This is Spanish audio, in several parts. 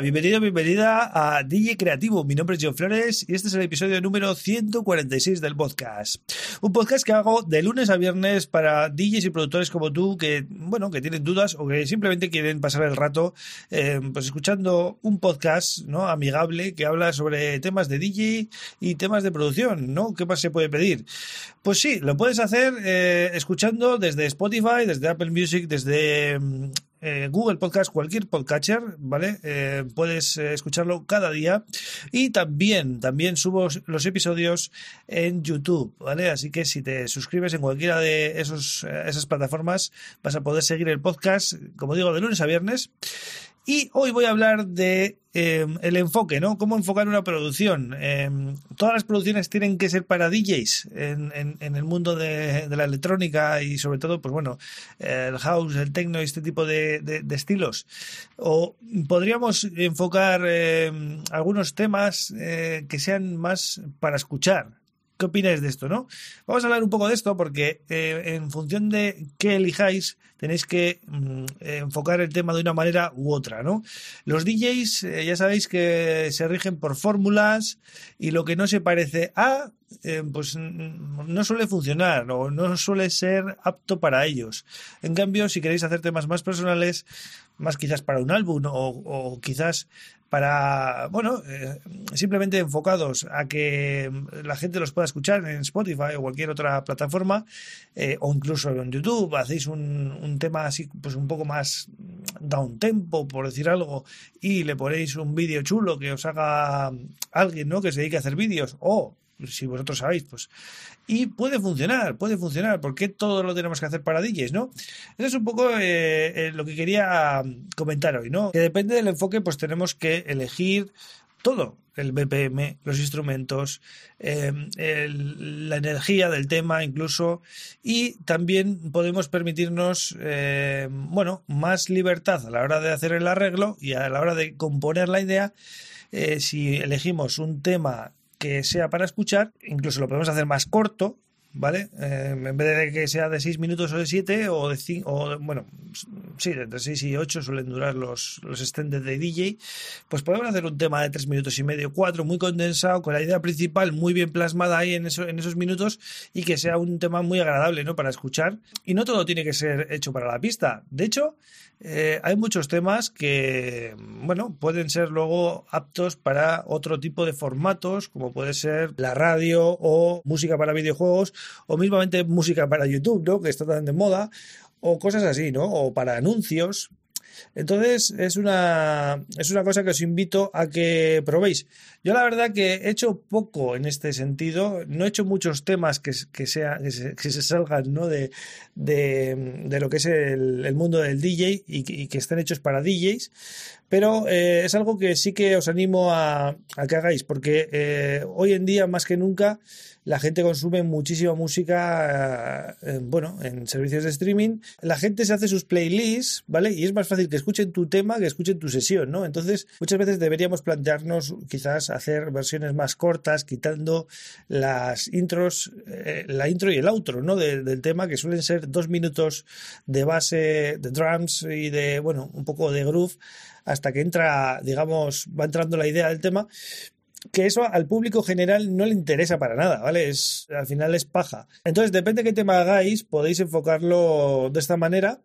Bienvenido, bienvenida a DJ Creativo. Mi nombre es John Flores y este es el episodio número 146 del podcast. Un podcast que hago de lunes a viernes para DJs y productores como tú que, bueno, que tienen dudas o que simplemente quieren pasar el rato eh, pues escuchando un podcast, ¿no? Amigable que habla sobre temas de DJ y temas de producción, ¿no? ¿Qué más se puede pedir? Pues sí, lo puedes hacer eh, escuchando desde Spotify, desde Apple Music, desde mm, eh, Google Podcast, cualquier podcatcher, ¿vale? Eh, puedes eh, escucharlo cada día. Y también, también subo los episodios en YouTube, ¿vale? Así que si te suscribes en cualquiera de esos, esas plataformas, vas a poder seguir el podcast, como digo, de lunes a viernes. Y hoy voy a hablar de eh, el enfoque, ¿no? Cómo enfocar una producción. Eh, todas las producciones tienen que ser para DJs en, el mundo de, la electrónica y sobre todo, pues bueno, el house, el techno y este tipo de, estilos. O podríamos enfocar eh, algunos temas eh, que sean más para escuchar, ¿Qué opináis de esto, no? Vamos a hablar un poco de esto porque eh, en función de qué elijáis tenéis que mm, enfocar el tema de una manera u otra, ¿no? Los DJs eh, ya sabéis que se rigen por fórmulas y lo que no se parece a eh, pues no suele funcionar o no suele ser apto para ellos. En cambio, si queréis hacer temas más personales, más quizás para un álbum o, o quizás para, bueno, eh, simplemente enfocados a que la gente los pueda escuchar en Spotify o cualquier otra plataforma eh, o incluso en YouTube, hacéis un, un, tema así, pues un poco más down tempo, por decir algo, y le ponéis un vídeo chulo que os haga alguien, ¿no? Que se dedique a hacer vídeos o si vosotros sabéis, pues. Y puede funcionar, puede funcionar. ¿Por qué todo lo tenemos que hacer para DJs, no? Eso es un poco eh, eh, lo que quería comentar hoy, ¿no? Que depende del enfoque, pues tenemos que elegir todo. El BPM, los instrumentos, eh, el, la energía del tema incluso. Y también podemos permitirnos, eh, bueno, más libertad a la hora de hacer el arreglo y a la hora de componer la idea. Eh, si elegimos un tema que sea para escuchar, incluso lo podemos hacer más corto, ¿vale? Eh, en vez de que sea de 6 minutos o de 7, o de 5, o bueno, sí, entre 6 y 8 suelen durar los, los extended de DJ, pues podemos hacer un tema de 3 minutos y medio, 4, muy condensado, con la idea principal muy bien plasmada ahí en, eso, en esos minutos y que sea un tema muy agradable, ¿no? Para escuchar. Y no todo tiene que ser hecho para la pista. De hecho, eh, hay muchos temas que, bueno, pueden ser luego aptos para otro tipo de formatos, como puede ser la radio o música para videojuegos o mismamente música para YouTube, ¿no? Que está tan de moda, o cosas así, ¿no? O para anuncios. Entonces es una, es una cosa que os invito a que probéis. Yo la verdad que he hecho poco en este sentido, no he hecho muchos temas que, sea, que, se, que se salgan ¿no? de, de, lo que es el, el mundo del DJ y, y, que estén hechos para DJs, pero eh, es algo que sí que os animo a, que hagáis, porque eh, hoy en día más que nunca la gente consume muchísima música, eh, bueno, en servicios de streaming. La gente se hace sus playlists, ¿vale? Y es más fácil que escuchen tu tema que escuchen tu sesión, ¿no? Entonces, muchas veces deberíamos plantearnos quizás hacer versiones más cortas, quitando las intros, eh, la intro y el outro, ¿no? De, del tema, que suelen ser dos minutos de base, de drums y de, bueno, un poco de groove hasta que entra, digamos, va entrando la idea del tema, que eso al público general no le interesa para nada, ¿vale? Es, al final es paja. Entonces, depende de qué tema hagáis, podéis enfocarlo de esta manera.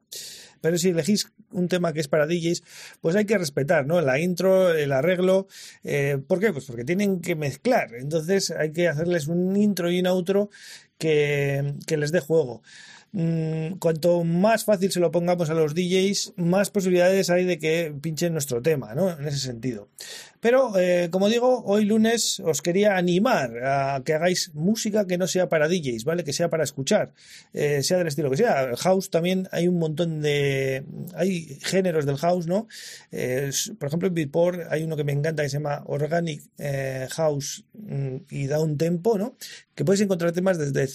Pero si elegís un tema que es para DJs, pues hay que respetar, ¿no? La intro, el arreglo. Eh, ¿Por qué? Pues porque tienen que mezclar. Entonces hay que hacerles un intro y un outro que, que les dé juego. Mm, cuanto más fácil se lo pongamos a los DJs, más posibilidades hay de que pinchen nuestro tema, ¿no? En ese sentido. Pero, eh, como digo, hoy lunes os quería animar a que hagáis música que no sea para DJs, ¿vale? Que sea para escuchar, eh, sea del estilo que sea. House también hay un montón de... hay géneros del house, ¿no? Eh, por ejemplo, en Beatport hay uno que me encanta que se llama Organic House mm, y da un tempo, ¿no? Que podéis encontrar temas desde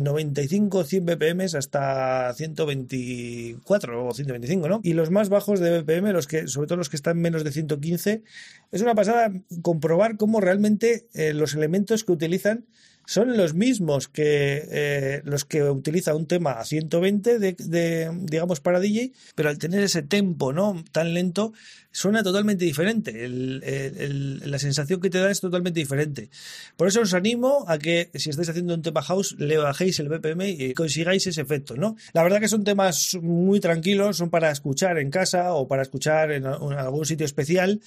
95, 100 BPM Hasta 124 o 125, ¿no? Y los más bajos de BPM, los que, sobre todo los que están menos de 115, es una pasada comprobar cómo realmente eh, los elementos que utilizan son los mismos que eh, los que utiliza un tema a 120 de, digamos para DJ, pero al tener ese tempo no tan lento suena totalmente diferente. la sensación que te da es totalmente diferente. Por eso os animo a que si estáis haciendo un tema house le bajéis el BPM y consigáis ese efecto, ¿no? La verdad que son temas muy tranquilos, son para escuchar en casa o para escuchar en algún sitio especial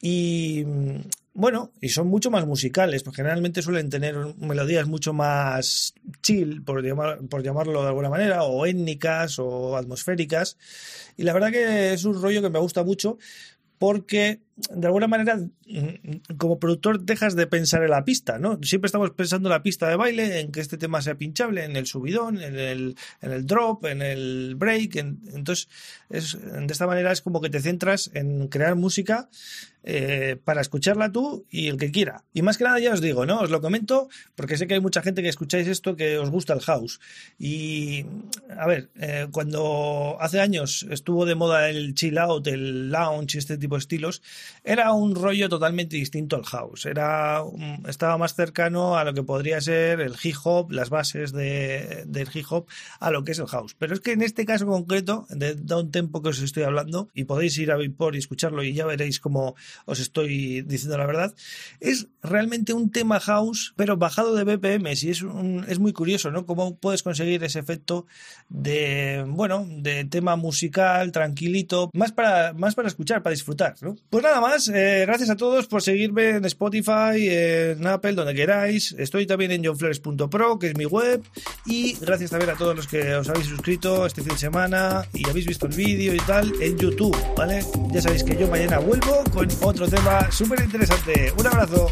y bueno, y son mucho más musicales, porque generalmente suelen tener melodías mucho más chill, por, por llamarlo de alguna manera, o étnicas o atmosféricas. Y la verdad que es un rollo que me gusta mucho, porque de alguna manera mm, como productor dejas de pensar en la pista, ¿no? Siempre estamos pensando en la pista de baile, en que este tema sea pinchable, en el subidón, en el, en el drop, en el break. entonces, es, de esta manera es como que te centras en crear música eh, para escucharla tú y el que quiera. Y más que nada ya os digo, ¿no? Os lo comento porque sé que hay mucha gente que escucháis esto que os gusta el house. Y, a ver, eh, cuando hace años estuvo de moda el chill out, el lounge y este tipo de estilos, era un rollo totalmente distinto al house. Era, estaba más cercano a lo que podría ser el hip hop, las bases de, del hip hop, a lo que es el house. Pero es que en este caso concreto, de Down Tempo que os estoy hablando, y podéis ir a Beatport y escucharlo y ya veréis cómo os estoy diciendo la verdad, es realmente un tema house, pero bajado de BPM. Y es, es muy curioso, ¿no? Cómo puedes conseguir ese efecto de, bueno, de tema musical, tranquilito, más para, más para escuchar, para disfrutar, ¿no? Pues nada más, eh, gracias a todos por seguirme en Spotify, en Apple, donde queráis. Estoy también en johnflores.pro, que es mi web. Y gracias también a todos los que os habéis suscrito este fin de semana y habéis visto el vídeo y tal en YouTube, ¿vale? Ya sabéis que yo mañana vuelvo con otro tema súper interesante. Un abrazo.